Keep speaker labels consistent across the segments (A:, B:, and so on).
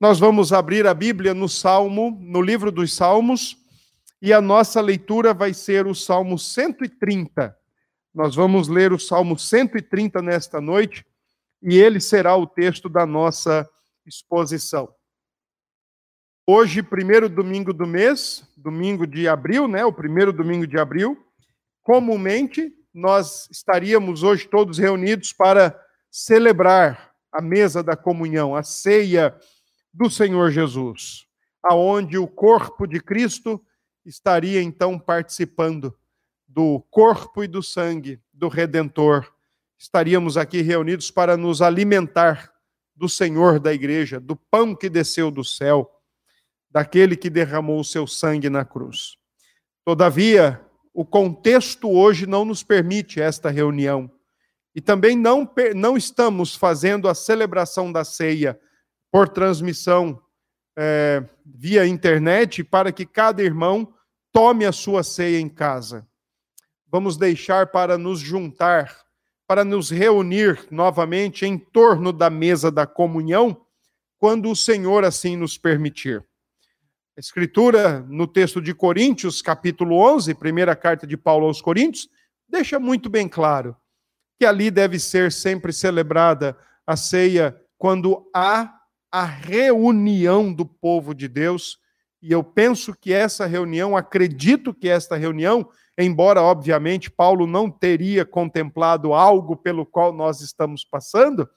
A: Nós vamos abrir a Bíblia no Salmo, no livro dos Salmos, e a nossa leitura vai ser o Salmo 130. Nós vamos ler o Salmo 130 nesta noite, e ele será o texto da nossa exposição. Hoje, primeiro domingo do mês, domingo de abril, né? O primeiro domingo de abril. Comumente, nós estaríamos hoje todos reunidos para celebrar a mesa da comunhão, a ceia do Senhor Jesus, aonde o corpo de Cristo estaria então participando do corpo e do sangue do Redentor. Estaríamos aqui reunidos para nos alimentar do Senhor da igreja, do pão que desceu do céu, daquele que derramou o seu sangue na cruz. Todavia, o contexto hoje não nos permite esta reunião. E também não, não estamos fazendo a celebração da ceia por transmissão é, via internet para que cada irmão tome a sua ceia em casa. Vamos deixar para nos juntar, para nos reunir novamente em torno da mesa da comunhão, quando o Senhor assim nos permitir. A Escritura, no texto de Coríntios, capítulo 11, primeira carta de Paulo aos Coríntios, deixa muito bem claro que ali deve ser sempre celebrada a ceia quando há a reunião do povo de Deus. E eu penso que essa reunião, acredito que esta reunião, embora obviamente Paulo não teria contemplado algo pelo qual nós estamos passando,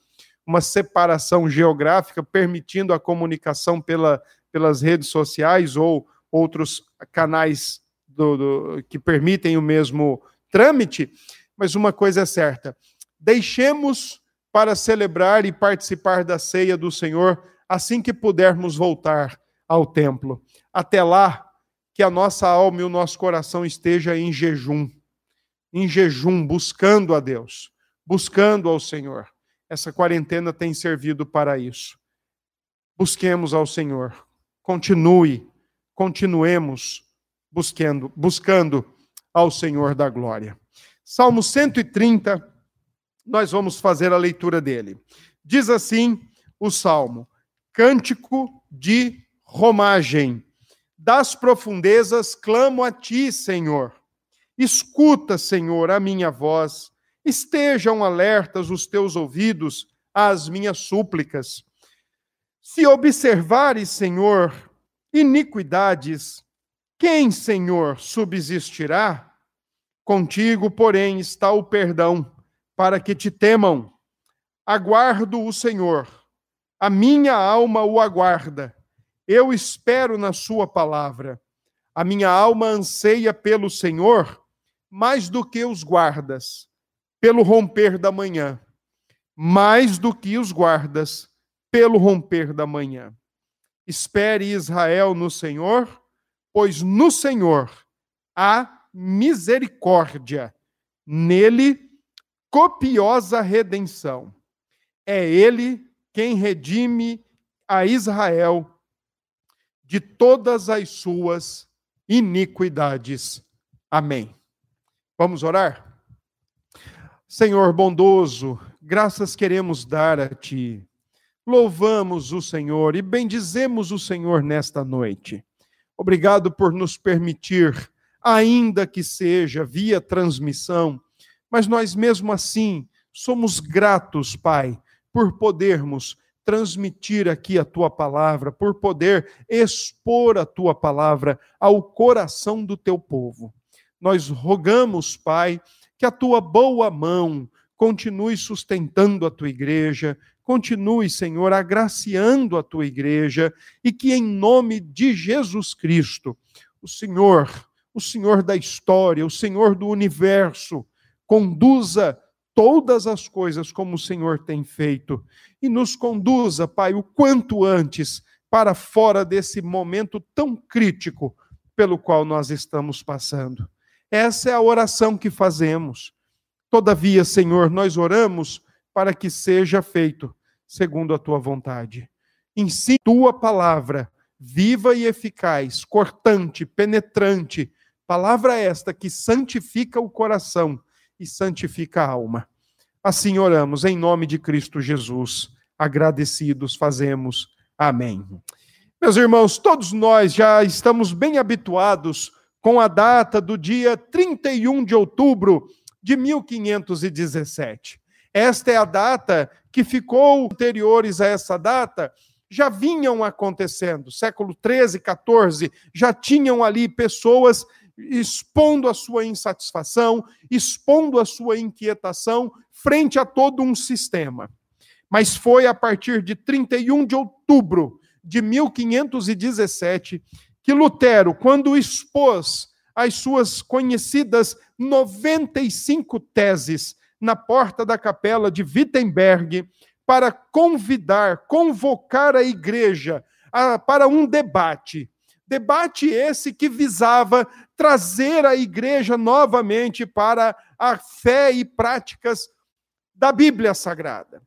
A: uma separação geográfica permitindo a comunicação pela, pelas redes sociais ou outros canais do, do, que permitem o mesmo trâmite, mas uma coisa é certa: deixemos para celebrar e participar da ceia do Senhor assim que pudermos voltar ao templo. Até lá, que a nossa alma e o nosso coração esteja em jejum, em jejum, buscando a Deus, buscando ao Senhor. Essa quarentena tem servido para isso. Busquemos ao Senhor. Continue, continuemos buscando, buscando ao Senhor da glória. Salmo 130, nós vamos fazer a leitura dele. Diz assim o salmo: Cântico de romagem. Das profundezas clamo a ti, Senhor. Escuta, Senhor, a minha voz. Estejam alertas os teus ouvidos às minhas súplicas. Se observares, Senhor, iniquidades, quem, Senhor, subsistirá? Contigo, porém, está o perdão, para que te temam. Aguardo o Senhor, a minha alma o aguarda. Eu espero na Sua palavra. A minha alma anseia pelo Senhor mais do que os guardas, pelo romper da manhã, mais do que os guardas, pelo romper da manhã. Espere Israel no Senhor, pois no Senhor há misericórdia, nele copiosa redenção. É ele quem redime a Israel de todas as suas iniquidades. Amém. Vamos orar? Senhor bondoso, graças queremos dar a Ti. Louvamos o Senhor e bendizemos o Senhor nesta noite. Obrigado por nos permitir, ainda que seja via transmissão, mas nós mesmo assim somos gratos, Pai, por podermos transmitir aqui a tua palavra, por poder expor a tua palavra ao coração do teu povo. Nós rogamos, Pai, que a tua boa mão continue sustentando a tua igreja, continue, Senhor, agraciando a tua igreja e que em nome de Jesus Cristo, o Senhor, o Senhor da história, o Senhor do universo, conduza todas as coisas como o Senhor tem feito e nos conduza, Pai, o quanto antes para fora desse momento tão crítico pelo qual nós estamos passando. Essa é a oração que fazemos. Todavia, Senhor, nós oramos para que seja feito segundo a tua vontade. Ensina tua palavra, viva e eficaz, cortante, penetrante, palavra esta que santifica o coração e santifica a alma. Assim oramos em nome de Cristo Jesus. Agradecidos fazemos. Amém. Meus irmãos, todos nós já estamos bem habituados com a data do dia 31 de outubro de 1517. Esta é a data que ficou anteriores a essa data já vinham acontecendo. Século 13, 14, já tinham ali pessoas expondo a sua insatisfação, expondo a sua inquietação frente a todo um sistema. Mas foi a partir de 31 de outubro de 1517 que Lutero, quando expôs as suas conhecidas 95 teses na porta da capela de Wittenberg, para convidar, convocar a igreja a, para um debate. Debate esse que visava trazer a igreja novamente para a fé e práticas da Bíblia Sagrada.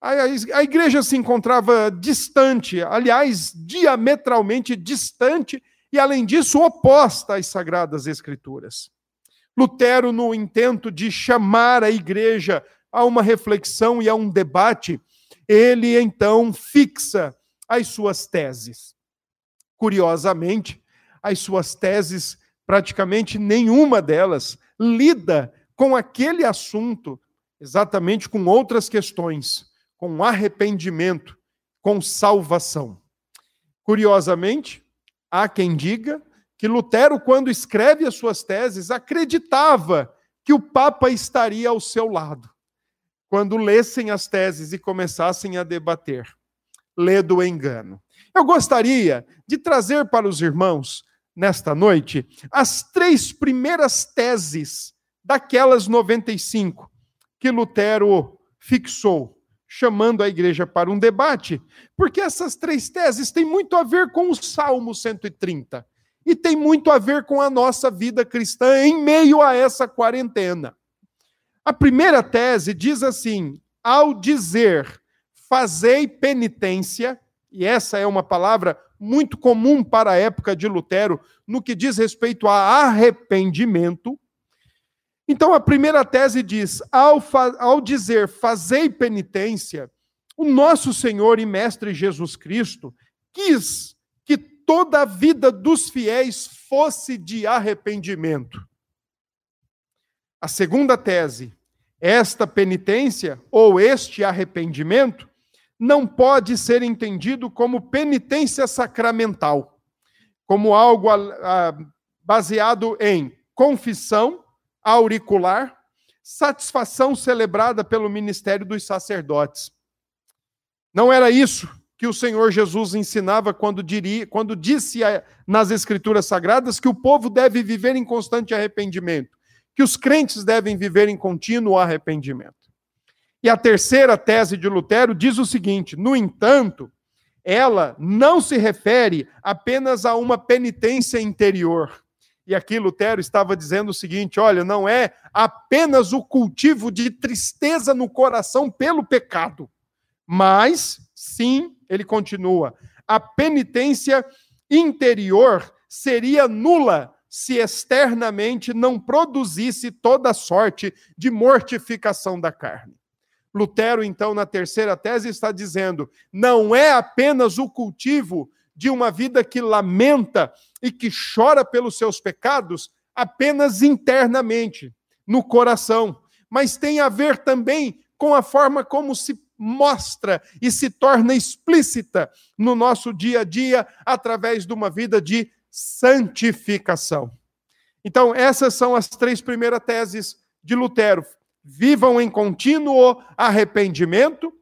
A: A, igreja se encontrava distante, aliás, diametralmente distante e, além disso, oposta às Sagradas Escrituras. Lutero, no intento de chamar a igreja a uma reflexão e a um debate, ele então fixa as suas teses. Curiosamente, as suas teses, praticamente nenhuma delas lida com aquele assunto, exatamente com outras questões, com arrependimento, com salvação. Curiosamente, há quem diga que Lutero, quando escreve as suas teses, acreditava que o Papa estaria ao seu lado quando lessem as teses e começassem a debater. Lê do engano. Eu gostaria de trazer para os irmãos, nesta noite, as três primeiras teses daquelas 95 que Lutero fixou, chamando a igreja para um debate, porque essas três teses têm muito a ver com o Salmo 130 e tem muito a ver com a nossa vida cristã em meio a essa quarentena. A primeira tese diz assim: ao dizer fazei penitência, e essa é uma palavra muito comum para a época de Lutero, no que diz respeito a arrependimento. Então, a primeira tese diz: ao, ao dizer fazei penitência, o nosso Senhor e Mestre Jesus Cristo quis que toda a vida dos fiéis fosse de arrependimento. A segunda tese esta penitência ou este arrependimento não pode ser entendido como penitência sacramental, como algo baseado em confissão auricular, satisfação celebrada pelo ministério dos sacerdotes. Não era isso que o Senhor Jesus ensinava quando, diria, quando disse nas Escrituras Sagradas que o povo deve viver em constante arrependimento que os crentes devem viver em contínuo arrependimento. E a terceira tese de Lutero diz o seguinte: no entanto, ela não se refere apenas a uma penitência interior. E aqui Lutero estava dizendo o seguinte: olha, não é apenas o cultivo de tristeza no coração pelo pecado, mas sim, ele continua, a penitência interior seria nula se externamente não produzisse toda sorte de mortificação da carne. Lutero, então, na terceira tese, está dizendo: não é apenas o cultivo de uma vida que lamenta e que chora pelos seus pecados apenas internamente, no coração, mas tem a ver também com a forma como se mostra e se torna explícita no nosso dia a dia através de uma vida de santificação. Então, essas são as três primeiras teses de Lutero. Vivam em contínuo arrependimento,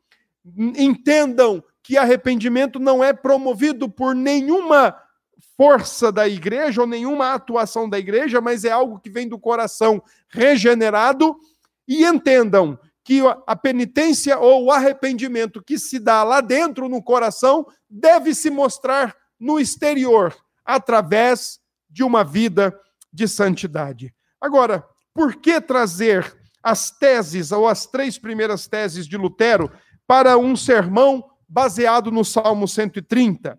A: entendam que arrependimento não é promovido por nenhuma força da igreja ou nenhuma atuação da igreja, mas é algo que vem do coração regenerado, e entendam que a penitência ou o arrependimento que se dá lá dentro no coração deve se mostrar no exterior, através de uma vida de santidade. Agora, por que trazer as teses, ou as três primeiras teses de Lutero, para um sermão baseado no Salmo 130?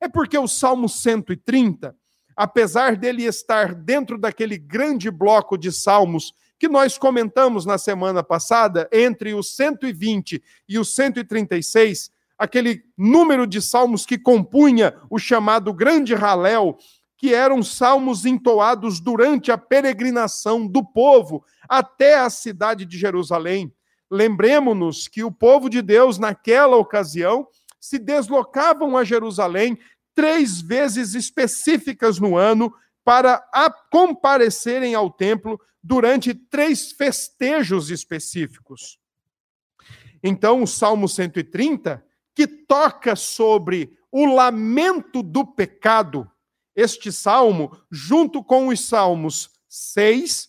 A: É porque o Salmo 130, apesar dele estar dentro daquele grande bloco de salmos que nós comentamos na semana passada, entre os 120 e os 136, aquele número de salmos que compunha o chamado Grande Raléu, que eram salmos entoados durante a peregrinação do povo até a cidade de Jerusalém. Lembremos-nos que o povo de Deus, naquela ocasião, se deslocavam a Jerusalém três vezes específicas no ano para comparecerem ao templo durante três festejos específicos. Então, o Salmo 130, que toca sobre o lamento do pecado, este salmo, junto com os salmos 6,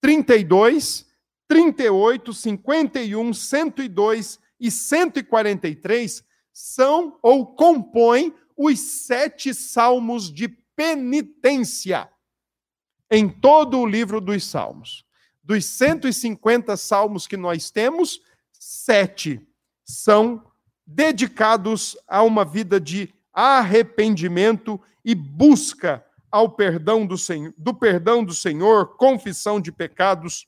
A: 32, 38, 51, 102 e 143, são ou compõem os sete salmos de penitência em todo o livro dos Salmos. Dos 150 salmos que nós temos, sete são dedicados a uma vida de arrependimento e busca ao perdão do Senhor, do perdão do Senhor, confissão de pecados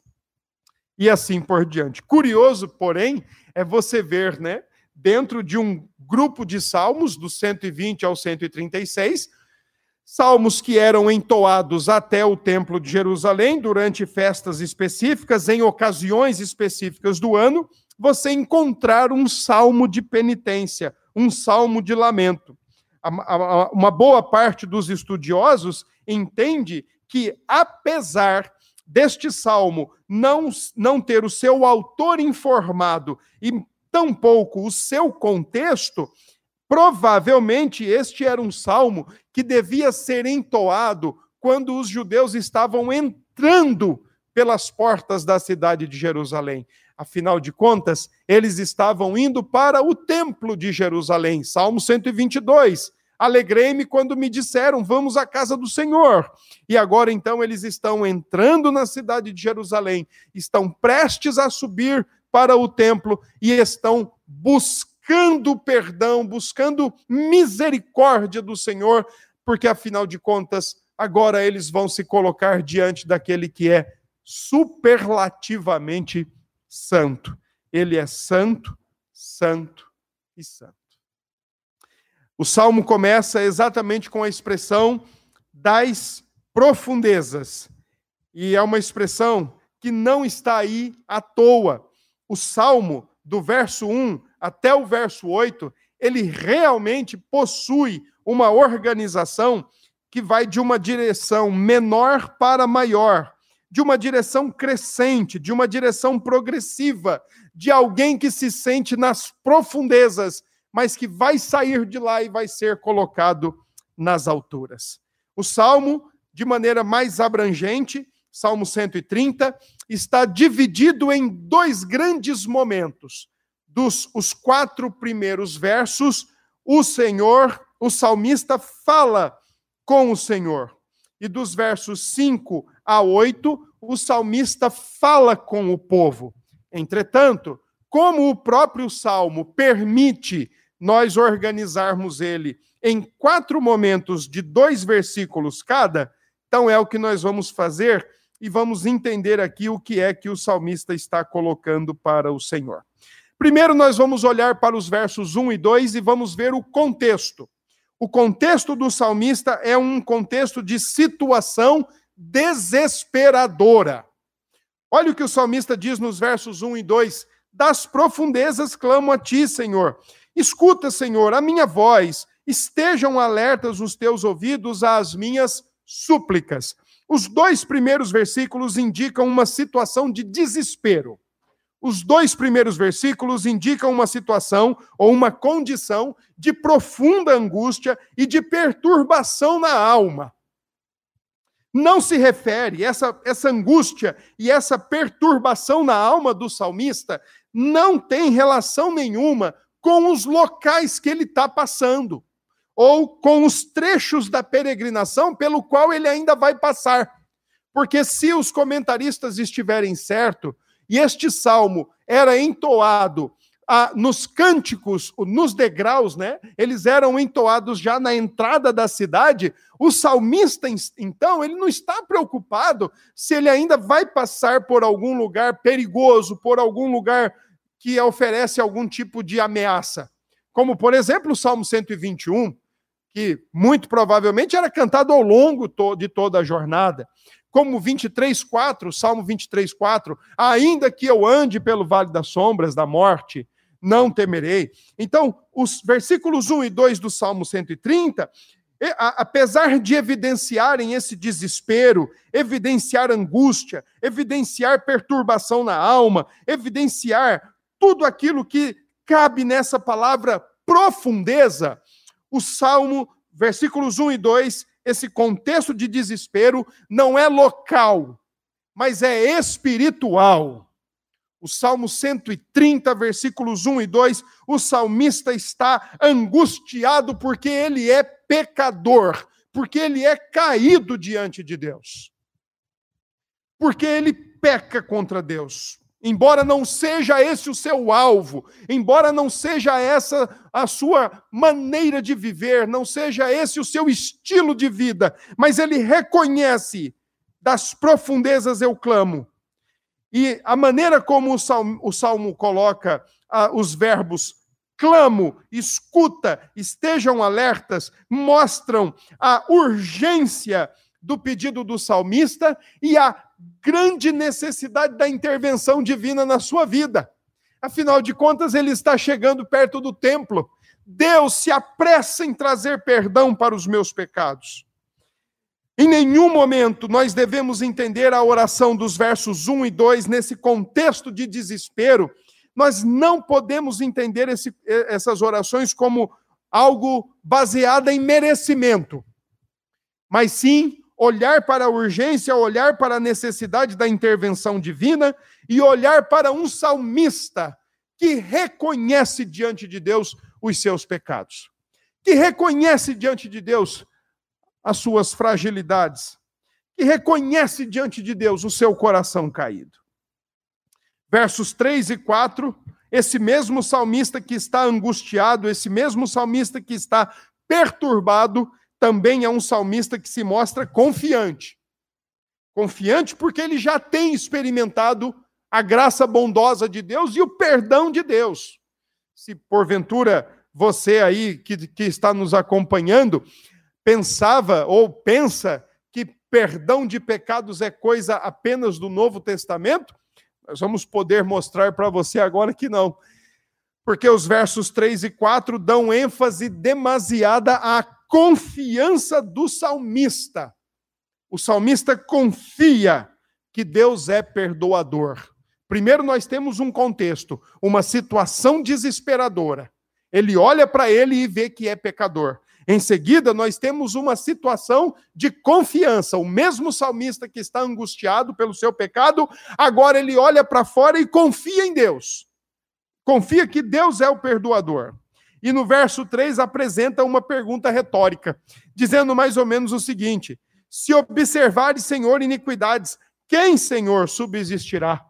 A: e assim por diante. Curioso, porém, é você ver, né, dentro de um grupo de salmos do 120 ao 136, Salmos que eram entoados até o Templo de Jerusalém durante festas específicas, em ocasiões específicas do ano, você encontrar um salmo de penitência, um salmo de lamento. Uma boa parte dos estudiosos entende que, apesar deste salmo não, não ter o seu autor informado e tampouco o seu contexto, Provavelmente este era um salmo que devia ser entoado quando os judeus estavam entrando pelas portas da cidade de Jerusalém. Afinal de contas, eles estavam indo para o templo de Jerusalém. Salmo 122. Alegrei-me quando me disseram, vamos à casa do Senhor. E agora então eles estão entrando na cidade de Jerusalém, estão prestes a subir para o templo e estão buscando perdão, buscando misericórdia do Senhor, porque afinal de contas, agora eles vão se colocar diante daquele que é superlativamente santo. Ele é santo, santo e santo. O salmo começa exatamente com a expressão das profundezas. E é uma expressão que não está aí à toa. O salmo, do verso 1 até o verso 8, ele realmente possui uma organização que vai de uma direção menor para maior, de uma direção crescente, de uma direção progressiva, de alguém que se sente nas profundezas, mas que vai sair de lá e vai ser colocado nas alturas. O salmo, de maneira mais abrangente, Salmo 130, está dividido em dois grandes momentos dos os quatro primeiros versos, o Senhor, o salmista fala com o Senhor. E dos versos 5 a 8, o salmista fala com o povo. Entretanto, como o próprio salmo permite nós organizarmos ele em quatro momentos de dois versículos cada, então é o que nós vamos fazer e vamos entender aqui o que é que o salmista está colocando para o Senhor. Primeiro, nós vamos olhar para os versos 1 e 2 e vamos ver o contexto. O contexto do salmista é um contexto de situação desesperadora. Olha o que o salmista diz nos versos 1 e 2: Das profundezas clamo a ti, Senhor. Escuta, Senhor, a minha voz, estejam alertas os teus ouvidos às minhas súplicas. Os dois primeiros versículos indicam uma situação de desespero. Os dois primeiros versículos indicam uma situação ou uma condição de profunda angústia e de perturbação na alma. Não se refere, essa, essa angústia e essa perturbação na alma do salmista não tem relação nenhuma com os locais que ele está passando, ou com os trechos da peregrinação pelo qual ele ainda vai passar. Porque se os comentaristas estiverem certo, e este salmo era entoado ah, nos cânticos, nos degraus, né? Eles eram entoados já na entrada da cidade. O salmista, então, ele não está preocupado se ele ainda vai passar por algum lugar perigoso, por algum lugar que oferece algum tipo de ameaça. como por exemplo o Salmo 121, que muito provavelmente era cantado ao longo de toda a jornada. Como 23:4, Salmo 23:4, ainda que eu ande pelo vale das sombras da morte, não temerei. Então, os versículos 1 e 2 do Salmo 130, apesar de evidenciarem esse desespero, evidenciar angústia, evidenciar perturbação na alma, evidenciar tudo aquilo que cabe nessa palavra profundeza, o Salmo, versículos 1 e 2, esse contexto de desespero não é local, mas é espiritual. O Salmo 130, versículos 1 e 2, o salmista está angustiado porque ele é pecador, porque ele é caído diante de Deus. Porque ele peca contra Deus. Embora não seja esse o seu alvo, embora não seja essa a sua maneira de viver, não seja esse o seu estilo de vida, mas ele reconhece das profundezas eu clamo. E a maneira como o salmo, o salmo coloca ah, os verbos clamo, escuta, estejam alertas, mostram a urgência do pedido do salmista e a grande necessidade da intervenção divina na sua vida. Afinal de contas, ele está chegando perto do templo. Deus se apressa em trazer perdão para os meus pecados. Em nenhum momento nós devemos entender a oração dos versos 1 e 2 nesse contexto de desespero. Nós não podemos entender esse, essas orações como algo baseado em merecimento, mas sim olhar para a urgência, olhar para a necessidade da intervenção divina e olhar para um salmista que reconhece diante de Deus os seus pecados, que reconhece diante de Deus as suas fragilidades, que reconhece diante de Deus o seu coração caído. Versos 3 e 4, esse mesmo salmista que está angustiado, esse mesmo salmista que está perturbado, também é um salmista que se mostra confiante. Confiante porque ele já tem experimentado a graça bondosa de Deus e o perdão de Deus. Se porventura você aí que, que está nos acompanhando pensava ou pensa que perdão de pecados é coisa apenas do Novo Testamento, nós vamos poder mostrar para você agora que não. Porque os versos 3 e 4 dão ênfase demasiada à confiança do salmista. O salmista confia que Deus é perdoador. Primeiro, nós temos um contexto, uma situação desesperadora. Ele olha para ele e vê que é pecador. Em seguida, nós temos uma situação de confiança. O mesmo salmista que está angustiado pelo seu pecado, agora ele olha para fora e confia em Deus. Confia que Deus é o perdoador. E no verso 3 apresenta uma pergunta retórica, dizendo mais ou menos o seguinte: Se observares, Senhor, iniquidades, quem, Senhor, subsistirá?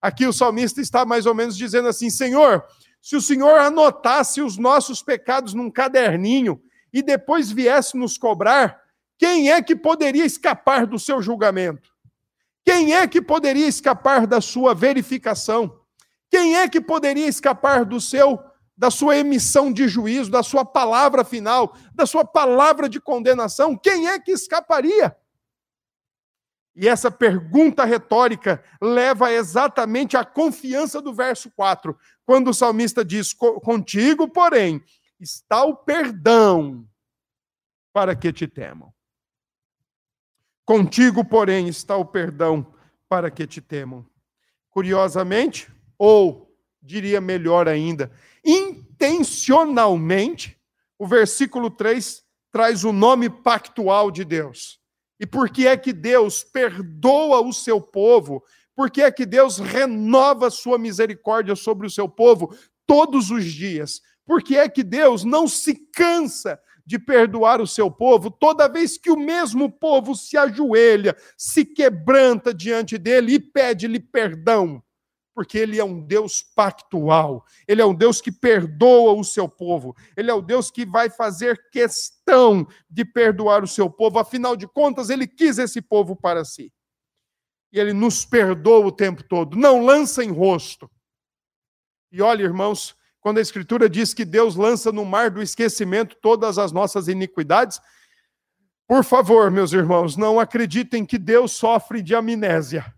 A: Aqui o salmista está mais ou menos dizendo assim: Senhor, se o Senhor anotasse os nossos pecados num caderninho e depois viesse nos cobrar, quem é que poderia escapar do seu julgamento? Quem é que poderia escapar da sua verificação? Quem é que poderia escapar do seu da sua emissão de juízo, da sua palavra final, da sua palavra de condenação? Quem é que escaparia? E essa pergunta retórica leva exatamente à confiança do verso 4, quando o salmista diz: Contigo, porém, está o perdão para que te temam. Contigo, porém, está o perdão para que te temam. Curiosamente, ou diria melhor ainda, intencionalmente, o versículo 3 traz o nome pactual de Deus. E por que é que Deus perdoa o seu povo? Por que é que Deus renova sua misericórdia sobre o seu povo todos os dias? Por que é que Deus não se cansa de perdoar o seu povo toda vez que o mesmo povo se ajoelha, se quebranta diante dele e pede-lhe perdão? Porque ele é um Deus pactual, ele é um Deus que perdoa o seu povo, ele é o Deus que vai fazer questão de perdoar o seu povo, afinal de contas, ele quis esse povo para si. E ele nos perdoa o tempo todo, não lança em rosto. E olha, irmãos, quando a Escritura diz que Deus lança no mar do esquecimento todas as nossas iniquidades. Por favor, meus irmãos, não acreditem que Deus sofre de amnésia.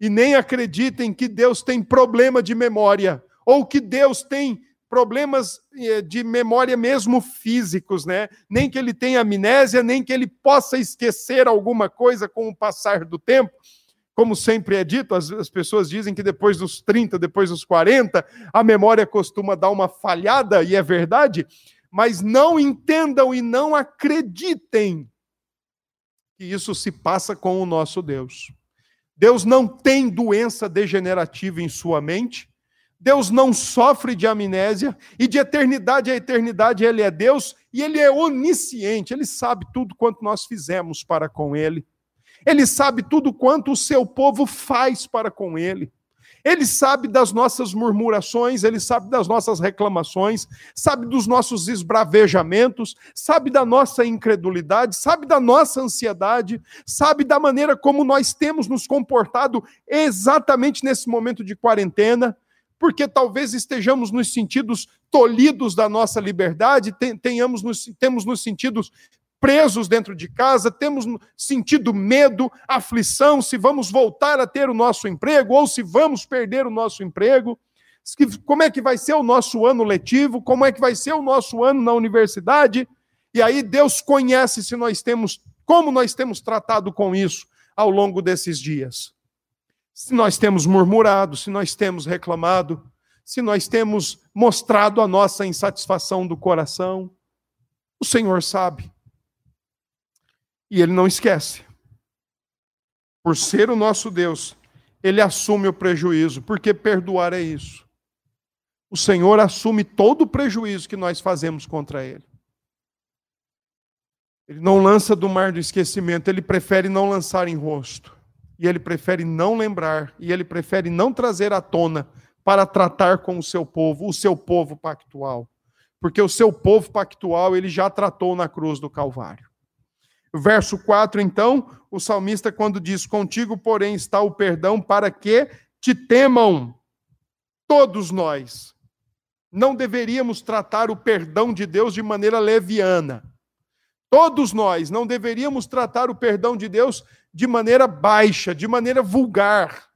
A: E nem acreditem que Deus tem problema de memória, ou que Deus tem problemas eh, de memória mesmo físicos, né? Nem que ele tenha amnésia, nem que ele possa esquecer alguma coisa com o passar do tempo. Como sempre é dito, as, as, pessoas dizem que depois dos 30, depois dos 40, a memória costuma dar uma falhada, e é verdade, mas não entendam e não acreditem que isso se passa com o nosso Deus. Deus não tem doença degenerativa em sua mente, Deus não sofre de amnésia, e de eternidade a eternidade Ele é Deus, e Ele é onisciente, Ele sabe tudo quanto nós fizemos para com Ele. Ele sabe tudo quanto o seu povo faz para com ele. Ele sabe das nossas murmurações, ele sabe das nossas reclamações, sabe dos nossos esbravejamentos, sabe da nossa incredulidade, sabe da nossa ansiedade, sabe da maneira como nós temos nos comportado exatamente nesse momento de quarentena, porque talvez estejamos nos sentidos tolhidos da nossa liberdade, tenhamos nos, temos nos sentidos presos dentro de casa, temos sentido medo, aflição, se vamos voltar a ter o nosso emprego ou se vamos perder o nosso emprego. Como é que vai ser o nosso ano letivo? Como é que vai ser o nosso ano na universidade? E aí Deus conhece se nós temos como nós temos tratado com isso ao longo desses dias. Se nós temos murmurado, se nós temos reclamado, se nós temos mostrado a nossa insatisfação do coração, o Senhor sabe. E ele não esquece. Por ser o nosso Deus, ele assume o prejuízo, porque perdoar é isso. O Senhor assume todo o prejuízo que nós fazemos contra ele. Ele não lança do mar do esquecimento, ele prefere não lançar em rosto. E ele prefere não lembrar, e ele prefere não trazer à tona para tratar com o seu povo, o seu povo pactual. Porque o seu povo pactual ele já tratou na cruz do Calvário. Verso 4, então, o salmista, quando diz: Contigo, porém, está o perdão para que te temam. Todos nós não deveríamos tratar o perdão de Deus de maneira leviana. Todos nós não deveríamos tratar o perdão de Deus de maneira baixa, de maneira vulgar,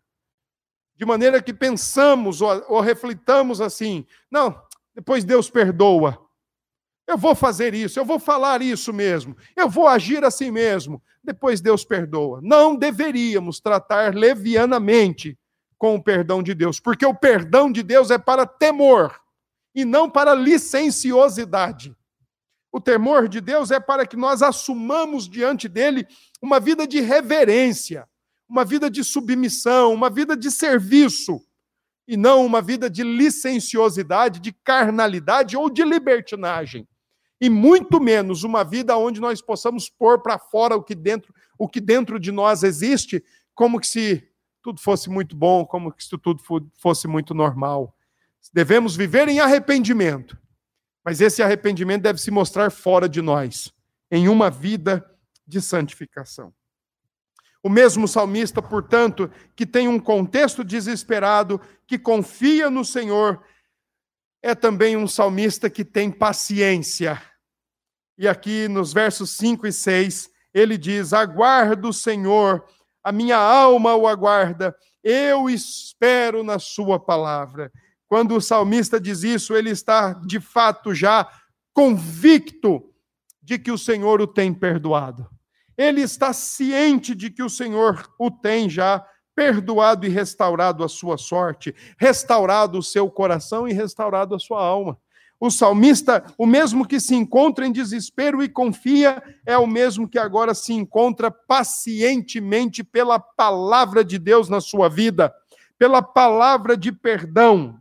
A: de maneira que pensamos ou, ou reflitamos assim: não, depois Deus perdoa. Eu vou fazer isso, eu vou falar isso mesmo, eu vou agir assim mesmo. Depois Deus perdoa. Não deveríamos tratar levianamente com o perdão de Deus, porque o perdão de Deus é para temor e não para licenciosidade. O temor de Deus é para que nós assumamos diante dele uma vida de reverência, uma vida de submissão, uma vida de serviço, e não uma vida de licenciosidade, de carnalidade ou de libertinagem e muito menos uma vida onde nós possamos pôr para fora o que dentro o que dentro de nós existe, como que se tudo fosse muito bom, como que se tudo fosse muito normal. Devemos viver em arrependimento, mas esse arrependimento deve se mostrar fora de nós, em uma vida de santificação. O mesmo salmista, portanto, que tem um contexto desesperado, que confia no Senhor, é também um salmista que tem paciência e aqui nos versos 5 e 6, ele diz: Aguardo o Senhor, a minha alma o aguarda, eu espero na Sua palavra. Quando o salmista diz isso, ele está de fato já convicto de que o Senhor o tem perdoado. Ele está ciente de que o Senhor o tem já perdoado e restaurado a sua sorte, restaurado o seu coração e restaurado a sua alma. O salmista, o mesmo que se encontra em desespero e confia, é o mesmo que agora se encontra pacientemente pela palavra de Deus na sua vida, pela palavra de perdão.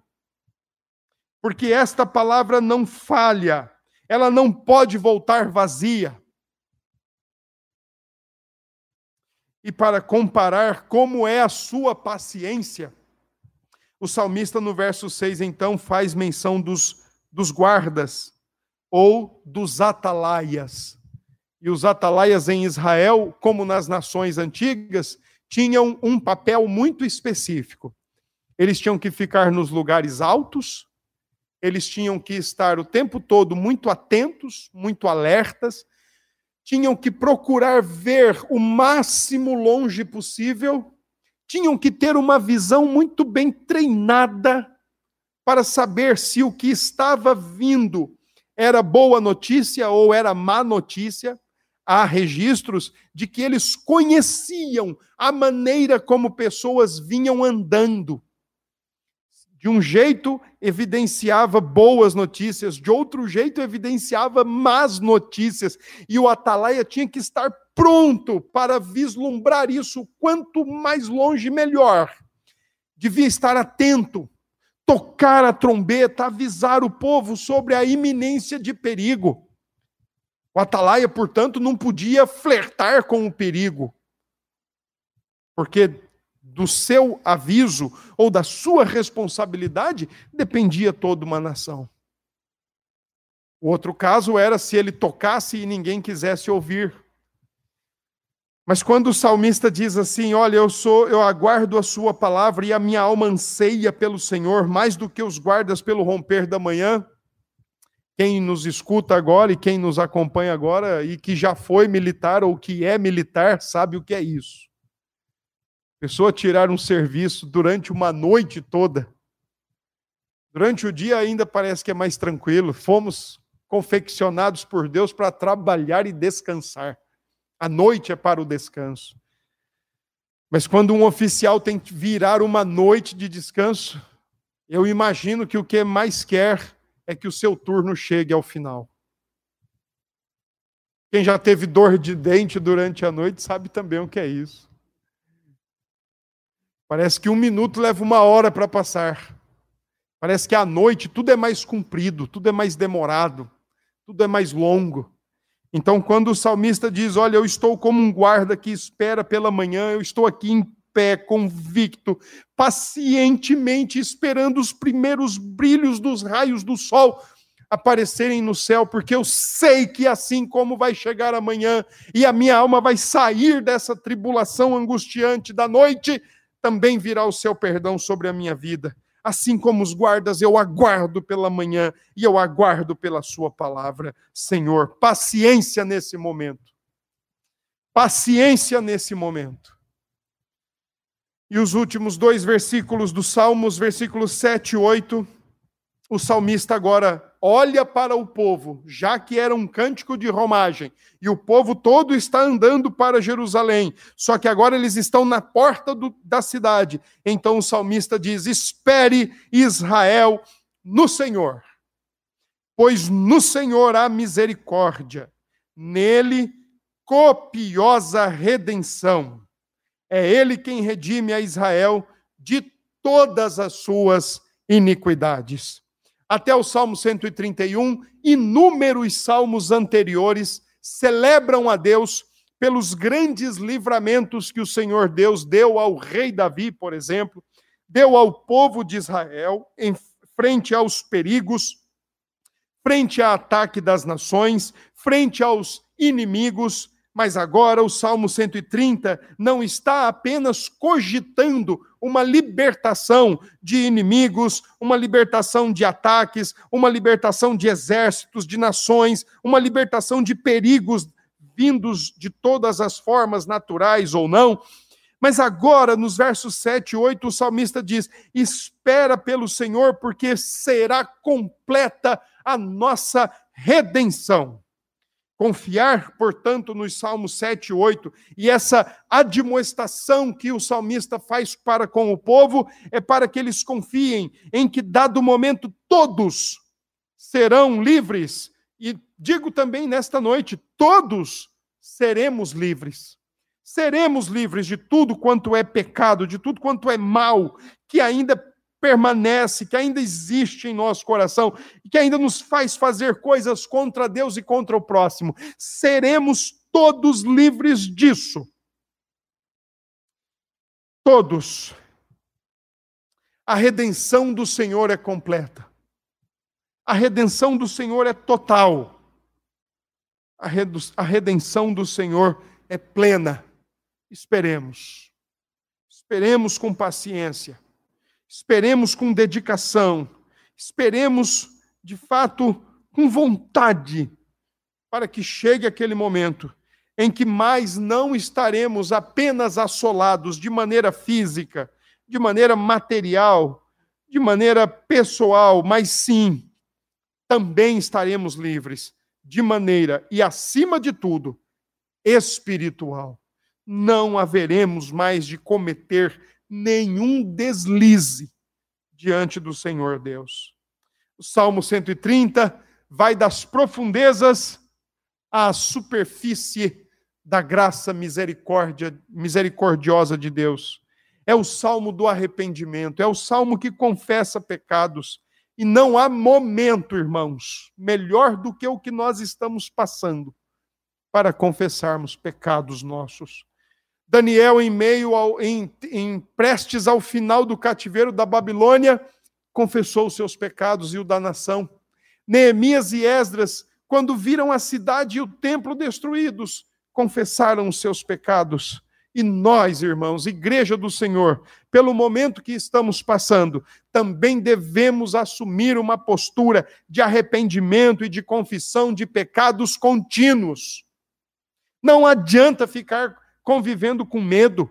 A: Porque esta palavra não falha, ela não pode voltar vazia. E para comparar como é a sua paciência, o salmista no verso 6 então faz menção dos dos guardas ou dos atalaias. E os atalaias em Israel, como nas nações antigas, tinham um papel muito específico. Eles tinham que ficar nos lugares altos, eles tinham que estar o tempo todo muito atentos, muito alertas, tinham que procurar ver o máximo longe possível, tinham que ter uma visão muito bem treinada para saber se o que estava vindo era boa notícia ou era má notícia. Há registros de que eles conheciam a maneira como pessoas vinham andando de um jeito, evidenciava boas notícias, de outro jeito, evidenciava más notícias. E o atalaia tinha que estar pronto para vislumbrar isso, quanto mais longe, melhor. Devia estar atento, tocar a trombeta, avisar o povo sobre a iminência de perigo. O atalaia, portanto, não podia flertar com o perigo, porque do seu aviso ou da sua responsabilidade dependia toda uma nação. O outro caso era se ele tocasse e ninguém quisesse ouvir. Mas quando o salmista diz assim: "Olha, eu sou, eu aguardo a sua palavra e a minha alma anseia pelo Senhor mais do que os guardas pelo romper da manhã", quem nos escuta agora e quem nos acompanha agora e que já foi militar ou que é militar sabe o que é isso. Pessoa tirar um serviço durante uma noite toda. Durante o dia ainda parece que é mais tranquilo. Fomos confeccionados por Deus para trabalhar e descansar. A noite é para o descanso. Mas quando um oficial tem que virar uma noite de descanso, eu imagino que o que mais quer é que o seu turno chegue ao final. Quem já teve dor de dente durante a noite sabe também o que é isso. Parece que um minuto leva uma hora para passar. Parece que à noite tudo é mais comprido, tudo é mais demorado, tudo é mais longo. Então, quando o salmista diz: Olha, eu estou como um guarda que espera pela manhã, eu estou aqui em pé, convicto, pacientemente esperando os primeiros brilhos dos raios do sol aparecerem no céu, porque eu sei que assim como vai chegar amanhã e a minha alma vai sair dessa tribulação angustiante da noite, também virá o seu perdão sobre a minha vida. Assim como os guardas, eu aguardo pela manhã e eu aguardo pela sua palavra. Senhor, paciência nesse momento. Paciência nesse momento. E os últimos dois versículos do Salmos, versículos 7 e 8, o salmista agora olha para o povo, já que era um cântico de romagem, e o povo todo está andando para Jerusalém, só que agora eles estão na porta do, da cidade. Então o salmista diz: Espere Israel no Senhor, pois no Senhor há misericórdia, nele copiosa redenção. É ele quem redime a Israel de todas as suas iniquidades até o Salmo 131, inúmeros salmos anteriores celebram a Deus pelos grandes livramentos que o Senhor Deus deu ao rei Davi, por exemplo, deu ao povo de Israel em frente aos perigos, frente ao ataque das nações, frente aos inimigos, mas agora o Salmo 130 não está apenas cogitando uma libertação de inimigos, uma libertação de ataques, uma libertação de exércitos, de nações, uma libertação de perigos vindos de todas as formas, naturais ou não. Mas agora, nos versos 7 e 8, o salmista diz: Espera pelo Senhor, porque será completa a nossa redenção. Confiar, portanto, nos Salmos 7 e 8, e essa admoestação que o salmista faz para com o povo é para que eles confiem em que, dado momento, todos serão livres. E digo também nesta noite: todos seremos livres. Seremos livres de tudo quanto é pecado, de tudo quanto é mal, que ainda permanece, que ainda existe em nosso coração e que ainda nos faz fazer coisas contra Deus e contra o próximo. Seremos todos livres disso. Todos. A redenção do Senhor é completa. A redenção do Senhor é total. A redenção do Senhor é plena. Esperemos. Esperemos com paciência Esperemos com dedicação, esperemos de fato, com vontade, para que chegue aquele momento em que mais não estaremos apenas assolados de maneira física, de maneira material, de maneira pessoal, mas sim, também estaremos livres de maneira e acima de tudo espiritual. Não haveremos mais de cometer nenhum deslize diante do Senhor Deus. O Salmo 130 vai das profundezas à superfície da graça misericórdia, misericordiosa de Deus. É o salmo do arrependimento, é o salmo que confessa pecados. E não há momento, irmãos, melhor do que o que nós estamos passando para confessarmos pecados nossos. Daniel, em meio ao, em, em prestes ao final do cativeiro da Babilônia, confessou os seus pecados e o da nação. Neemias e Esdras, quando viram a cidade e o templo destruídos, confessaram os seus pecados. E nós, irmãos, Igreja do Senhor, pelo momento que estamos passando, também devemos assumir uma postura de arrependimento e de confissão de pecados contínuos. Não adianta ficar convivendo com medo.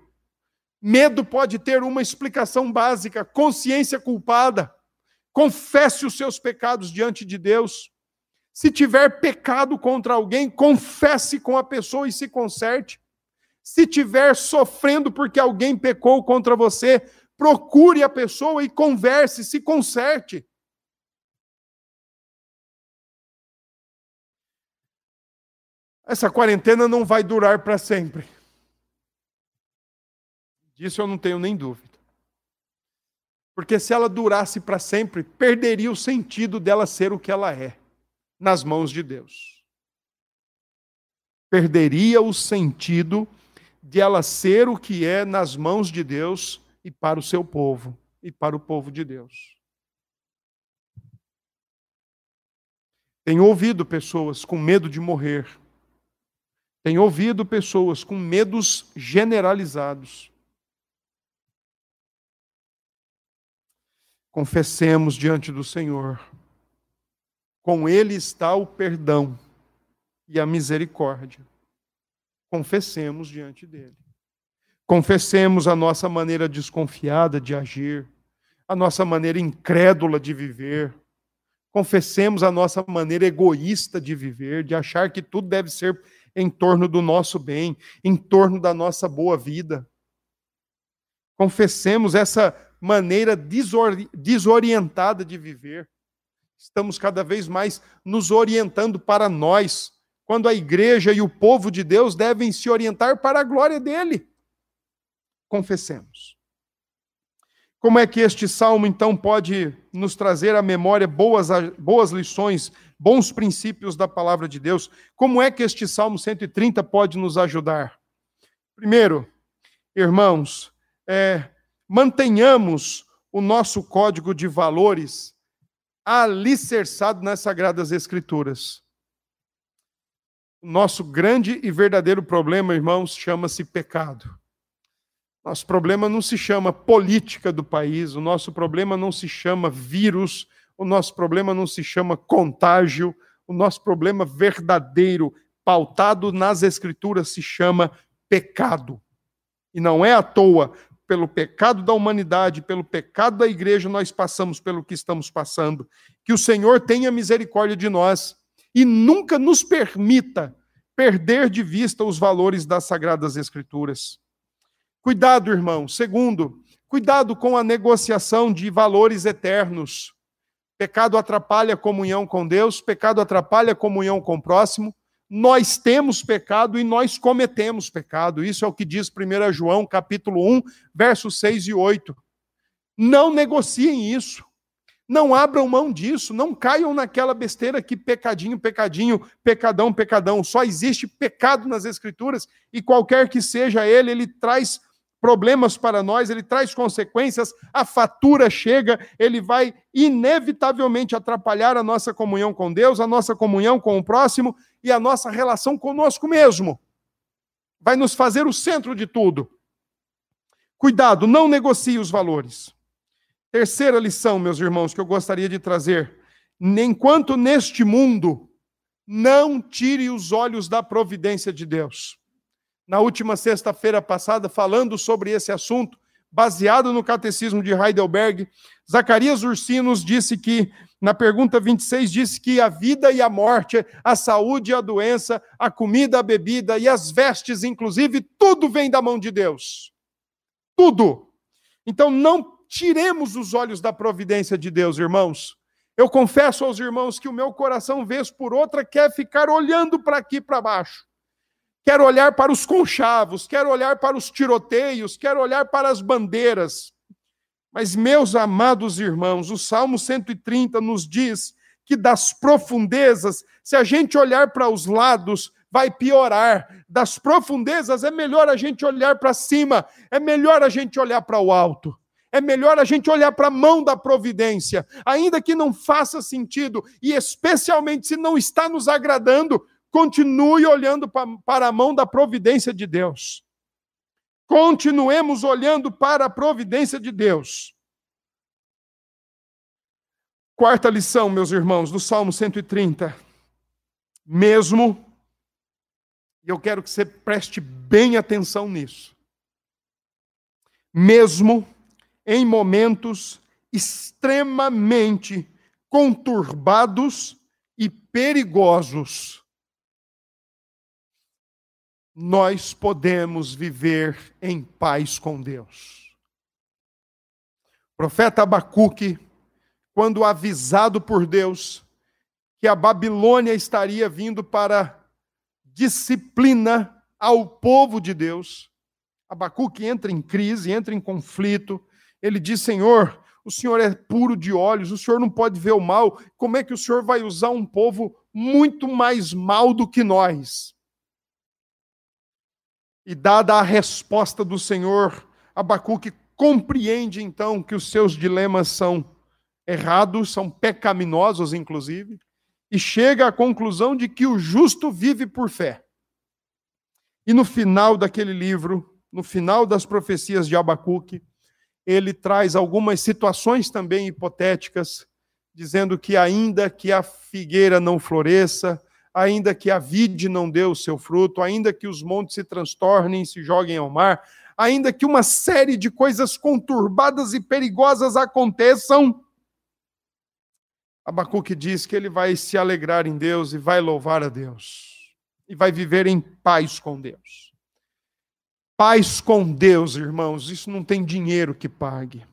A: Medo pode ter uma explicação básica: consciência culpada. Confesse os seus pecados diante de Deus. Se tiver pecado contra alguém, confesse com a pessoa e se conserte. Se tiver sofrendo porque alguém pecou contra você, procure a pessoa e converse, se conserte. Essa quarentena não vai durar para sempre. Disso eu não tenho nem dúvida. Porque se ela durasse para sempre, perderia o sentido dela ser o que ela é nas mãos de Deus. Perderia o sentido de ela ser o que é nas mãos de Deus e para o seu povo e para o povo de Deus. Tenho ouvido pessoas com medo de morrer. Tenho ouvido pessoas com medos generalizados. Confessemos diante do Senhor com Ele está o perdão e a misericórdia. Confessemos diante dele. Confessemos a nossa maneira desconfiada de agir, a nossa maneira incrédula de viver. Confessemos a nossa maneira egoísta de viver, de achar que tudo deve ser em torno do nosso bem, em torno da nossa boa vida. Confessemos essa maneira desorientada de viver estamos cada vez mais nos orientando para nós, quando a igreja e o povo de Deus devem se orientar para a glória dele. Confessemos. Como é que este salmo, então, pode nos trazer à memória boas, boas lições, bons princípios da palavra de Deus? Como é que este salmo 130 pode nos ajudar? Primeiro, irmãos, é, mantenhamos o nosso código de valores alicerçado nas Sagradas Escrituras. O nosso grande e verdadeiro problema, irmãos, chama-se pecado. Nosso problema não se chama política do país, o nosso problema não se chama vírus, o nosso problema não se chama contágio, o nosso problema verdadeiro, pautado nas Escrituras, se chama pecado. E não é à toa, pelo pecado da humanidade, pelo pecado da igreja, nós passamos pelo que estamos passando. Que o Senhor tenha misericórdia de nós e nunca nos permita perder de vista os valores das Sagradas Escrituras. Cuidado, irmão. Segundo, cuidado com a negociação de valores eternos. Pecado atrapalha a comunhão com Deus, pecado atrapalha a comunhão com o próximo, nós temos pecado e nós cometemos pecado. Isso é o que diz 1 João, capítulo 1, versos 6 e 8. Não negociem isso. Não abram mão disso, não caiam naquela besteira que pecadinho, pecadinho, pecadão, pecadão. Só existe pecado nas Escrituras e qualquer que seja ele, ele traz problemas para nós, ele traz consequências, a fatura chega, ele vai inevitavelmente atrapalhar a nossa comunhão com Deus, a nossa comunhão com o próximo e a nossa relação conosco mesmo. Vai nos fazer o centro de tudo. Cuidado, não negocie os valores. Terceira lição, meus irmãos, que eu gostaria de trazer enquanto neste mundo, não tire os olhos da providência de Deus. Na última sexta-feira passada, falando sobre esse assunto, baseado no catecismo de Heidelberg, Zacarias Ursinos disse que, na pergunta 26, disse que a vida e a morte, a saúde e a doença, a comida, a bebida e as vestes, inclusive, tudo vem da mão de Deus. Tudo. Então não tiremos os olhos da providência de Deus, irmãos. Eu confesso aos irmãos que o meu coração, vez por outra, quer ficar olhando para aqui para baixo. Quero olhar para os conchavos, quero olhar para os tiroteios, quero olhar para as bandeiras. Mas, meus amados irmãos, o Salmo 130 nos diz que das profundezas, se a gente olhar para os lados, vai piorar. Das profundezas é melhor a gente olhar para cima, é melhor a gente olhar para o alto. É melhor a gente olhar para a mão da providência, ainda que não faça sentido, e especialmente se não está nos agradando, continue olhando para a mão da providência de Deus. Continuemos olhando para a providência de Deus. Quarta lição, meus irmãos, do Salmo 130. Mesmo, e eu quero que você preste bem atenção nisso. Mesmo em momentos extremamente conturbados e perigosos, nós podemos viver em paz com Deus. O profeta Abacuque, quando avisado por Deus que a Babilônia estaria vindo para disciplina ao povo de Deus, Abacuque entra em crise, entra em conflito, ele diz: Senhor, o Senhor é puro de olhos, o Senhor não pode ver o mal. Como é que o Senhor vai usar um povo muito mais mal do que nós? E dada a resposta do Senhor, Abacuque compreende então que os seus dilemas são errados, são pecaminosos, inclusive, e chega à conclusão de que o justo vive por fé. E no final daquele livro, no final das profecias de Abacuque, ele traz algumas situações também hipotéticas, dizendo que ainda que a figueira não floresça, ainda que a vide não dê o seu fruto, ainda que os montes se transtornem e se joguem ao mar, ainda que uma série de coisas conturbadas e perigosas aconteçam, Abacuque diz que ele vai se alegrar em Deus e vai louvar a Deus, e vai viver em paz com Deus. Paz com Deus, irmãos, isso não tem dinheiro que pague.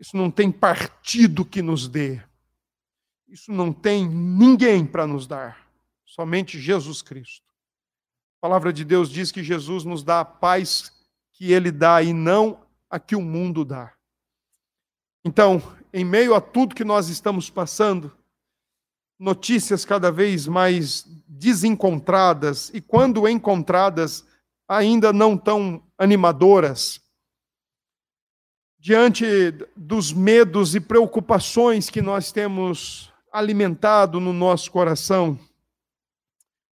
A: Isso não tem partido que nos dê. Isso não tem ninguém para nos dar. Somente Jesus Cristo. A palavra de Deus diz que Jesus nos dá a paz que ele dá e não a que o mundo dá. Então, em meio a tudo que nós estamos passando, notícias cada vez mais desencontradas e quando encontradas, ainda não tão animadoras, diante dos medos e preocupações que nós temos alimentado no nosso coração,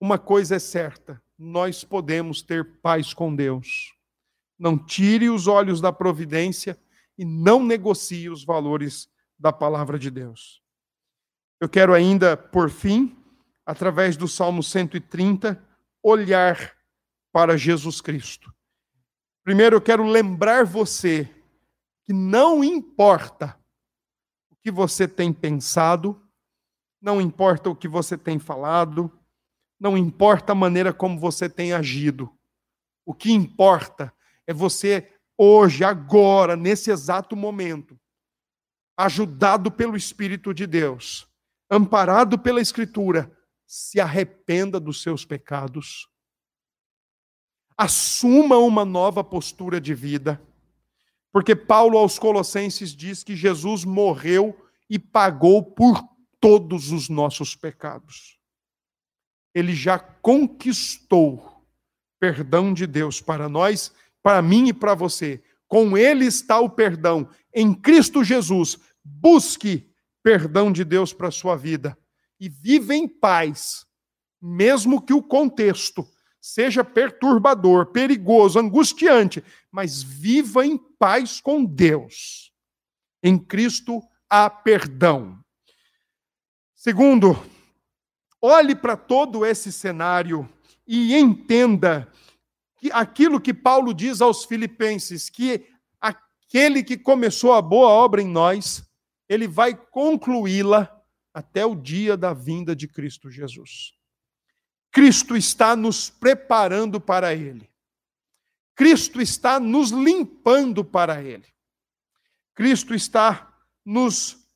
A: uma coisa é certa: nós podemos ter paz com Deus. Não tire os olhos da providência e não negocie os valores da palavra de Deus. Eu quero ainda, por fim, através do Salmo 130, olhar para Jesus Cristo. Primeiro, eu quero lembrar você que não importa o que você tem pensado, não importa o que você tem falado, não importa a maneira como você tem agido. O que importa é você, hoje, agora, nesse exato momento, ajudado pelo Espírito de Deus, amparado pela Escritura, se arrependa dos seus pecados assuma uma nova postura de vida. Porque Paulo aos Colossenses diz que Jesus morreu e pagou por todos os nossos pecados. Ele já conquistou perdão de Deus para nós, para mim e para você. Com ele está o perdão. Em Cristo Jesus, busque perdão de Deus para a sua vida e viva em paz, mesmo que o contexto seja perturbador, perigoso, angustiante, mas viva em paz com Deus. Em Cristo há perdão. Segundo, olhe para todo esse cenário e entenda que aquilo que Paulo diz aos filipenses, que aquele que começou a boa obra em nós, ele vai concluí-la até o dia da vinda de Cristo Jesus. Cristo está nos preparando para ele. Cristo está nos limpando para ele. Cristo está nos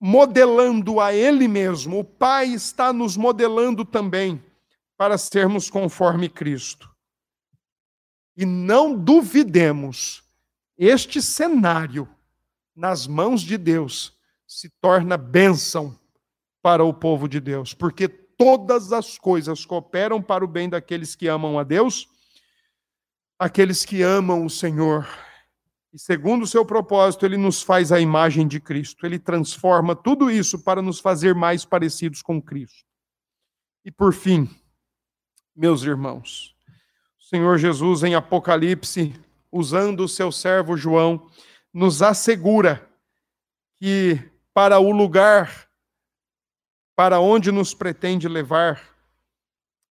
A: modelando a ele mesmo. O Pai está nos modelando também para sermos conforme Cristo. E não duvidemos, este cenário nas mãos de Deus se torna bênção para o povo de Deus, porque todas as coisas cooperam para o bem daqueles que amam a Deus, aqueles que amam o Senhor. E segundo o seu propósito, ele nos faz a imagem de Cristo. Ele transforma tudo isso para nos fazer mais parecidos com Cristo. E por fim, meus irmãos. O Senhor Jesus, em Apocalipse, usando o seu servo João, nos assegura que para o lugar para onde nos pretende levar,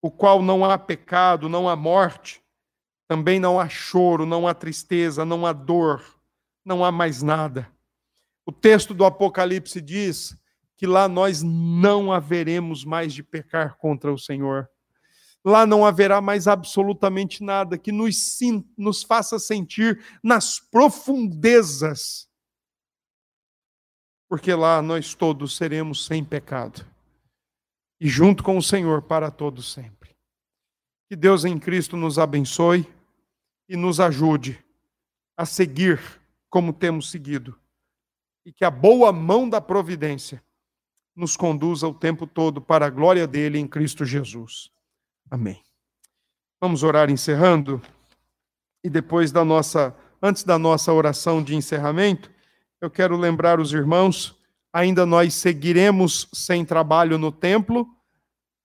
A: o qual não há pecado, não há morte, também não há choro, não há tristeza, não há dor, não há mais nada. O texto do Apocalipse diz que lá nós não haveremos mais de pecar contra o Senhor. Lá não haverá mais absolutamente nada que nos, nos faça sentir nas profundezas, porque lá nós todos seremos sem pecado e junto com o Senhor para todos sempre. Que Deus em Cristo nos abençoe e nos ajude a seguir como temos seguido, e que a boa mão da providência nos conduza o tempo todo para a glória dele em Cristo Jesus. Amém. Vamos orar encerrando e depois da nossa antes da nossa oração de encerramento, eu quero lembrar os irmãos, ainda nós seguiremos sem trabalho no templo,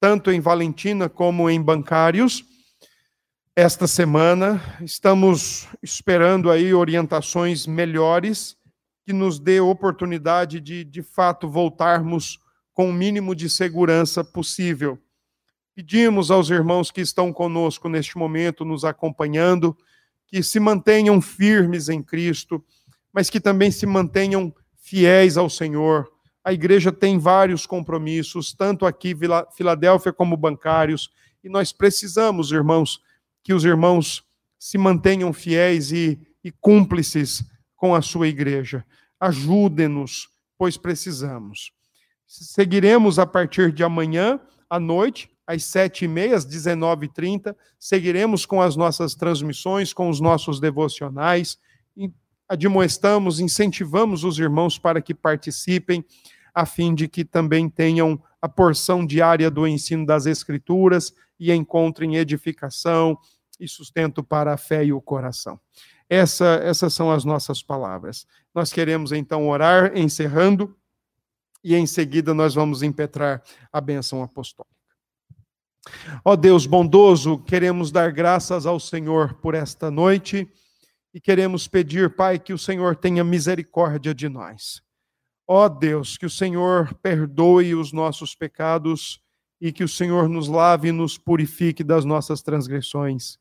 A: tanto em Valentina como em bancários. Esta semana estamos esperando aí orientações melhores que nos dê oportunidade de de fato voltarmos com o mínimo de segurança possível Pedimos aos irmãos que estão conosco neste momento, nos acompanhando, que se mantenham firmes em Cristo, mas que também se mantenham fiéis ao Senhor. A igreja tem vários compromissos, tanto aqui Filadélfia como bancários, e nós precisamos, irmãos, que os irmãos se mantenham fiéis e, e cúmplices com a sua igreja. Ajudem-nos, pois precisamos. Seguiremos a partir de amanhã à noite às sete e meia, às dezenove e trinta. Seguiremos com as nossas transmissões, com os nossos devocionais. Admoestamos, incentivamos os irmãos para que participem, a fim de que também tenham a porção diária do ensino das Escrituras e encontrem edificação e sustento para a fé e o coração. Essa, essas são as nossas palavras. Nós queremos então orar, encerrando, e em seguida nós vamos impetrar a bênção apostólica. Ó Deus bondoso, queremos dar graças ao Senhor por esta noite e queremos pedir, Pai, que o Senhor tenha misericórdia de nós. Ó Deus, que o Senhor perdoe os nossos pecados e que o Senhor nos lave e nos purifique das nossas transgressões.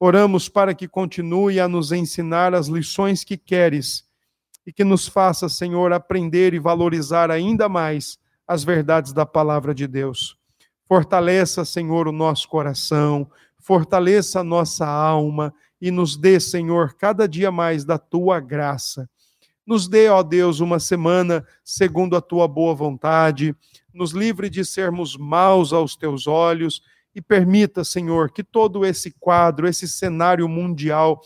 A: Oramos para que continue a nos ensinar as lições que queres e que nos faça, Senhor, aprender e valorizar ainda mais as verdades da palavra de Deus. Fortaleça, Senhor, o nosso coração, fortaleça a nossa alma e nos dê, Senhor, cada dia mais da tua graça. Nos dê, ó Deus, uma semana segundo a tua boa vontade, nos livre de sermos maus aos teus olhos e permita, Senhor, que todo esse quadro, esse cenário mundial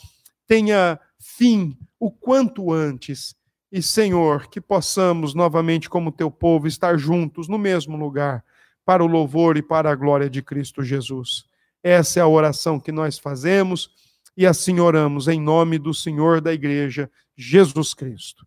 A: tenha fim o quanto antes. E, Senhor, que possamos novamente, como teu povo, estar juntos no mesmo lugar para o louvor e para a glória de Cristo Jesus. Essa é a oração que nós fazemos e assim oramos em nome do Senhor da Igreja, Jesus Cristo.